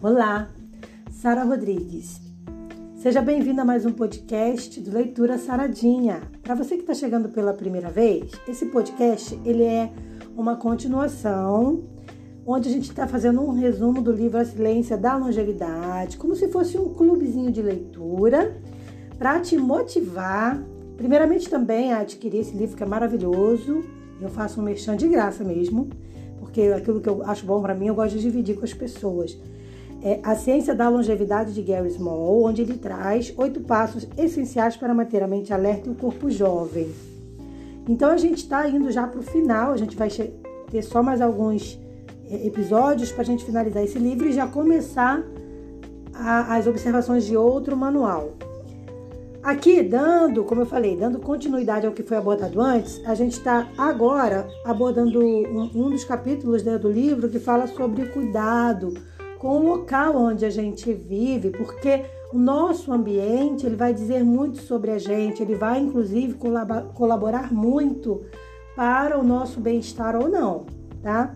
Olá, Sara Rodrigues. Seja bem-vinda a mais um podcast do Leitura Saradinha. Para você que está chegando pela primeira vez, esse podcast ele é uma continuação onde a gente está fazendo um resumo do livro A Silência da Longevidade, como se fosse um clubezinho de leitura para te motivar, primeiramente também a adquirir esse livro que é maravilhoso. Eu faço um merchan de graça mesmo, porque aquilo que eu acho bom para mim eu gosto de dividir com as pessoas é A Ciência da Longevidade de Gary Small, onde ele traz oito passos essenciais para manter a mente alerta e o corpo jovem. Então a gente está indo já para o final, a gente vai ter só mais alguns é, episódios para a gente finalizar esse livro e já começar a, as observações de outro manual. Aqui, dando, como eu falei, dando continuidade ao que foi abordado antes, a gente está agora abordando um, um dos capítulos né, do livro que fala sobre cuidado com o local onde a gente vive, porque o nosso ambiente ele vai dizer muito sobre a gente, ele vai inclusive colaborar muito para o nosso bem-estar ou não, tá?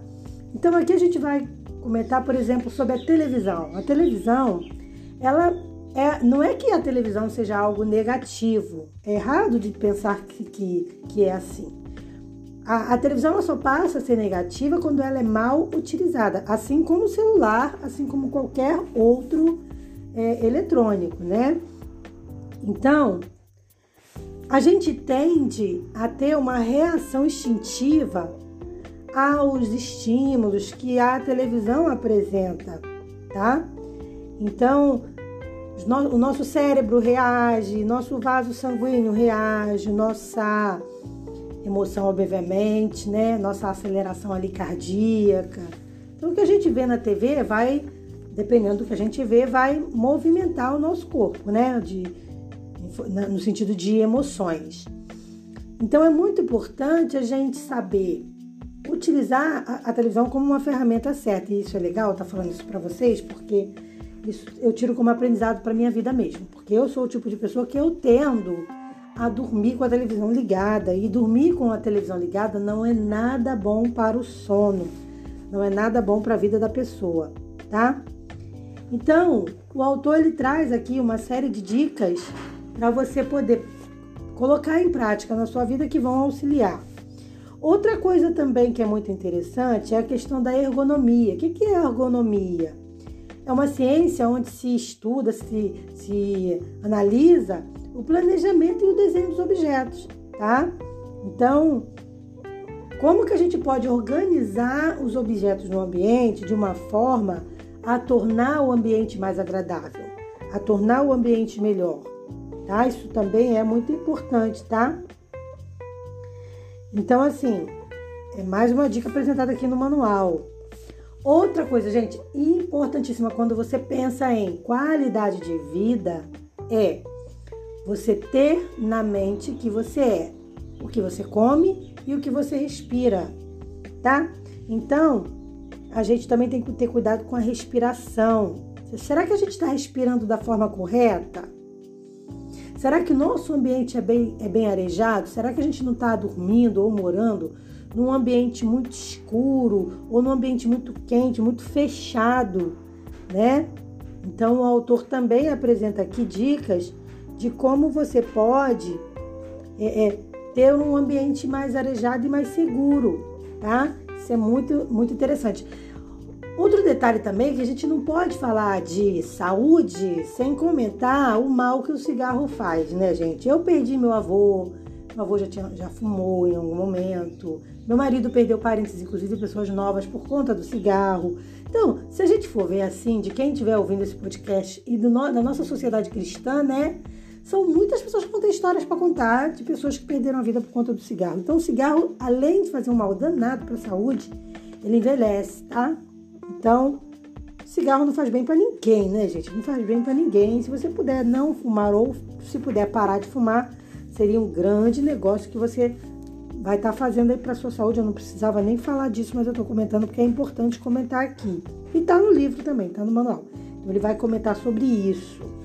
Então aqui a gente vai comentar, por exemplo, sobre a televisão. A televisão, ela é, não é que a televisão seja algo negativo, é errado de pensar que, que, que é assim. A, a, televisão só passa a ser negativa quando ela é mal utilizada, assim como o celular, assim como qualquer outro é, eletrônico, né? Então, a gente tende a ter uma reação instintiva aos estímulos que a televisão apresenta, tá? Então, o nosso cérebro reage, nosso vaso sanguíneo reage, nossa emoção, obviamente, né? Nossa aceleração ali cardíaca. Então, o que a gente vê na TV vai, dependendo do que a gente vê, vai movimentar o nosso corpo, né? De, no sentido de emoções. Então, é muito importante a gente saber utilizar a, a televisão como uma ferramenta certa. E isso é legal, tá falando isso para vocês, porque isso eu tiro como aprendizado para minha vida mesmo. Porque eu sou o tipo de pessoa que eu tendo a dormir com a televisão ligada. E dormir com a televisão ligada não é nada bom para o sono, não é nada bom para a vida da pessoa, tá? Então, o autor ele traz aqui uma série de dicas para você poder colocar em prática na sua vida que vão auxiliar. Outra coisa também que é muito interessante é a questão da ergonomia. O que é ergonomia? É uma ciência onde se estuda, se, se analisa o planejamento e o desenho dos objetos, tá? Então, como que a gente pode organizar os objetos no ambiente de uma forma a tornar o ambiente mais agradável, a tornar o ambiente melhor, tá? Isso também é muito importante, tá? Então, assim, é mais uma dica apresentada aqui no manual. Outra coisa, gente, importantíssima quando você pensa em qualidade de vida é você ter na mente que você é, o que você come e o que você respira, tá? Então, a gente também tem que ter cuidado com a respiração. Será que a gente está respirando da forma correta? Será que o nosso ambiente é bem, é bem arejado? Será que a gente não está dormindo ou morando num ambiente muito escuro ou num ambiente muito quente, muito fechado, né? Então, o autor também apresenta aqui dicas de como você pode é, é, ter um ambiente mais arejado e mais seguro, tá? Isso é muito, muito interessante. Outro detalhe também é que a gente não pode falar de saúde sem comentar o mal que o cigarro faz, né, gente? Eu perdi meu avô, meu avô já, tinha, já fumou em algum momento, meu marido perdeu parentes, inclusive pessoas novas, por conta do cigarro. Então, se a gente for ver assim, de quem estiver ouvindo esse podcast e do, da nossa sociedade cristã, né? São muitas pessoas que contam histórias para contar de pessoas que perderam a vida por conta do cigarro. Então, o cigarro, além de fazer um mal danado para a saúde, ele envelhece, tá? Então, cigarro não faz bem para ninguém, né, gente? Não faz bem para ninguém. Se você puder não fumar ou se puder parar de fumar, seria um grande negócio que você vai estar tá fazendo aí para sua saúde. Eu não precisava nem falar disso, mas eu estou comentando porque é importante comentar aqui. E tá no livro também, tá no manual. Então, ele vai comentar sobre isso.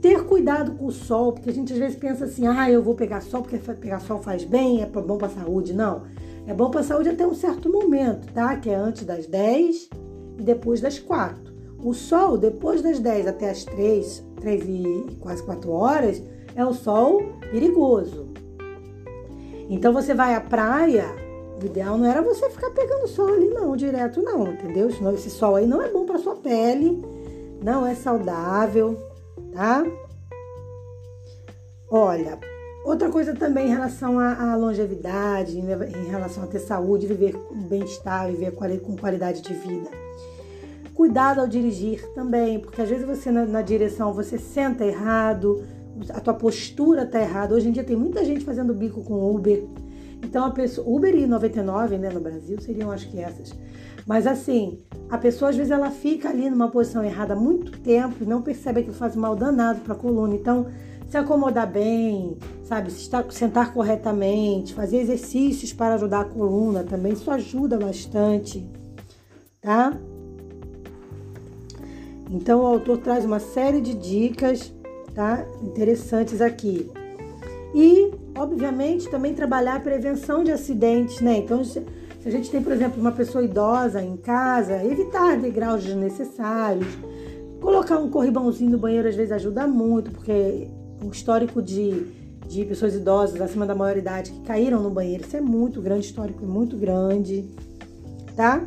Ter cuidado com o sol, porque a gente às vezes pensa assim, ah, eu vou pegar sol porque pegar sol faz bem, é bom para saúde. Não, é bom para saúde até um certo momento, tá? Que é antes das 10 e depois das 4. O sol, depois das 10 até as 3, 3 e quase 4 horas, é o sol perigoso. Então você vai à praia, o ideal não era você ficar pegando sol ali não, direto não, entendeu? Senão esse sol aí não é bom para sua pele, não é saudável, tá? Olha, outra coisa também em relação à, longevidade, em relação a ter saúde, viver com bem-estar, viver com qualidade de vida. Cuidado ao dirigir também, porque às vezes você na, na direção você senta errado, a tua postura tá errada. Hoje em dia tem muita gente fazendo bico com Uber. Então a pessoa, Uber e 99, né, no Brasil seriam acho que essas. Mas assim, a pessoa às vezes ela fica ali numa posição errada há muito tempo e não percebe que faz mal danado para a coluna. Então, se acomodar bem, sabe, se sentar corretamente, fazer exercícios para ajudar a coluna também, isso ajuda bastante, tá? Então o autor traz uma série de dicas, tá? Interessantes aqui. E, obviamente, também trabalhar a prevenção de acidentes, né? Então, se a gente tem, por exemplo, uma pessoa idosa em casa, evitar degraus desnecessários, colocar um corribãozinho no banheiro às vezes ajuda muito, porque o histórico de, de pessoas idosas acima da maioridade que caíram no banheiro, isso é muito grande, histórico é muito grande, tá?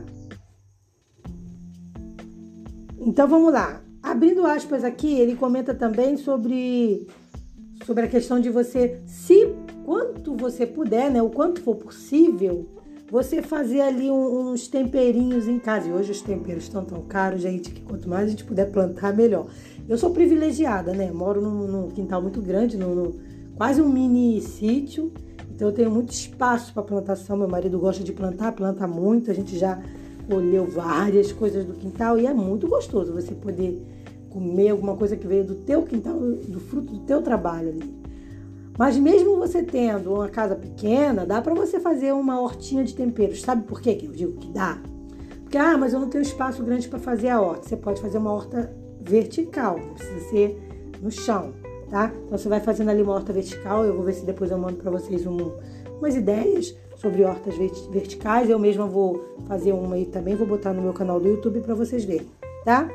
Então vamos lá. Abrindo aspas aqui, ele comenta também sobre, sobre a questão de você, se quanto você puder, né, o quanto for possível, você fazer ali uns temperinhos em casa. E hoje os temperos estão tão caros, gente, que quanto mais a gente puder plantar, melhor. Eu sou privilegiada, né? Moro num, num quintal muito grande, num, num, quase um mini sítio. Então eu tenho muito espaço para plantação. Meu marido gosta de plantar, planta muito. A gente já colheu várias coisas do quintal e é muito gostoso você poder comer alguma coisa que veio do teu quintal, do fruto do teu trabalho ali. Mas mesmo você tendo uma casa pequena, dá para você fazer uma hortinha de temperos. Sabe por quê que eu digo que dá? Porque, ah, mas eu não tenho espaço grande para fazer a horta. Você pode fazer uma horta vertical, não precisa ser no chão, tá? Então você vai fazendo ali uma horta vertical. Eu vou ver se depois eu mando para vocês um, umas ideias sobre hortas verticais. Eu mesma vou fazer uma aí também, vou botar no meu canal do YouTube para vocês verem, tá?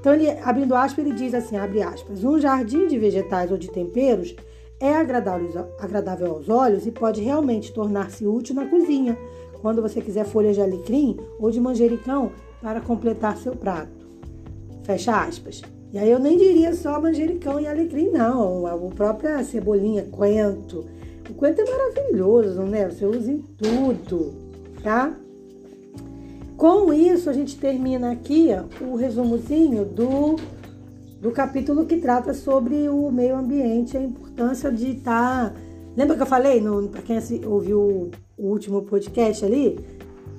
Então, ele, abrindo aspas, ele diz assim, abre aspas, um jardim de vegetais ou de temperos é agradável, aos olhos e pode realmente tornar-se útil na cozinha, quando você quiser folhas de alecrim ou de manjericão para completar seu prato. Fecha aspas. E aí eu nem diria só manjericão e alecrim, não. A própria cebolinha, coentro, o coentro é maravilhoso, né? Você usa em tudo, tá? Com isso, a gente termina aqui o resumozinho do, do capítulo que trata sobre o meio ambiente, a importância de estar. Tá... Lembra que eu falei, para quem ouviu o último podcast ali?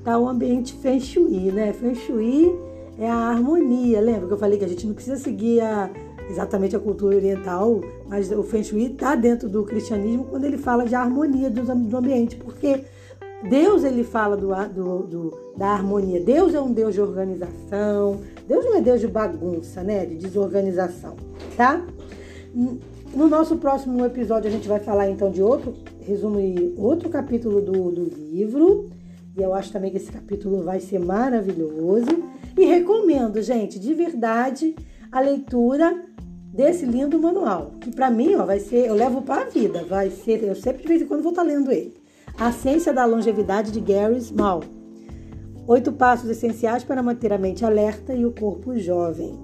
Tá o ambiente Feng Shui, né? Feng Shui é a harmonia. Lembra que eu falei que a gente não precisa seguir a exatamente a cultura oriental, mas o Feng Shui está dentro do cristianismo quando ele fala de harmonia do, do ambiente, porque Deus ele fala do, do, do, da harmonia. Deus é um Deus de organização. Deus não é Deus de bagunça, né? De desorganização, tá? No nosso próximo episódio a gente vai falar então de outro resumo outro capítulo do, do livro. E eu acho também que esse capítulo vai ser maravilhoso. E recomendo, gente, de verdade, a leitura desse lindo manual, que para mim, ó, vai ser, eu levo para a vida, vai ser, eu sempre de vez em quando vou estar tá lendo ele. A Ciência da Longevidade de Gary Small. Oito passos essenciais para manter a mente alerta e o corpo jovem.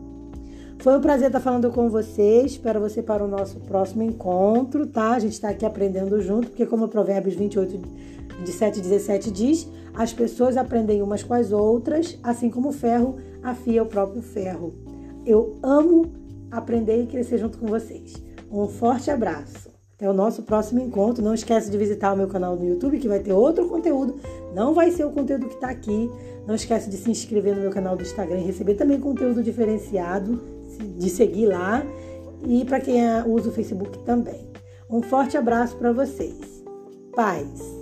Foi um prazer estar falando com vocês. Espero você para o nosso próximo encontro, tá? A gente está aqui aprendendo junto, porque como Provérbios 28, 27 e 17 diz, as pessoas aprendem umas com as outras, assim como o ferro afia o próprio ferro. Eu amo aprender e crescer junto com vocês. Um forte abraço. Até o nosso próximo encontro. Não esquece de visitar o meu canal no YouTube, que vai ter outro conteúdo. Não vai ser o conteúdo que está aqui. Não esquece de se inscrever no meu canal do Instagram e receber também conteúdo diferenciado, de seguir lá. E para quem usa o Facebook também. Um forte abraço para vocês. Paz.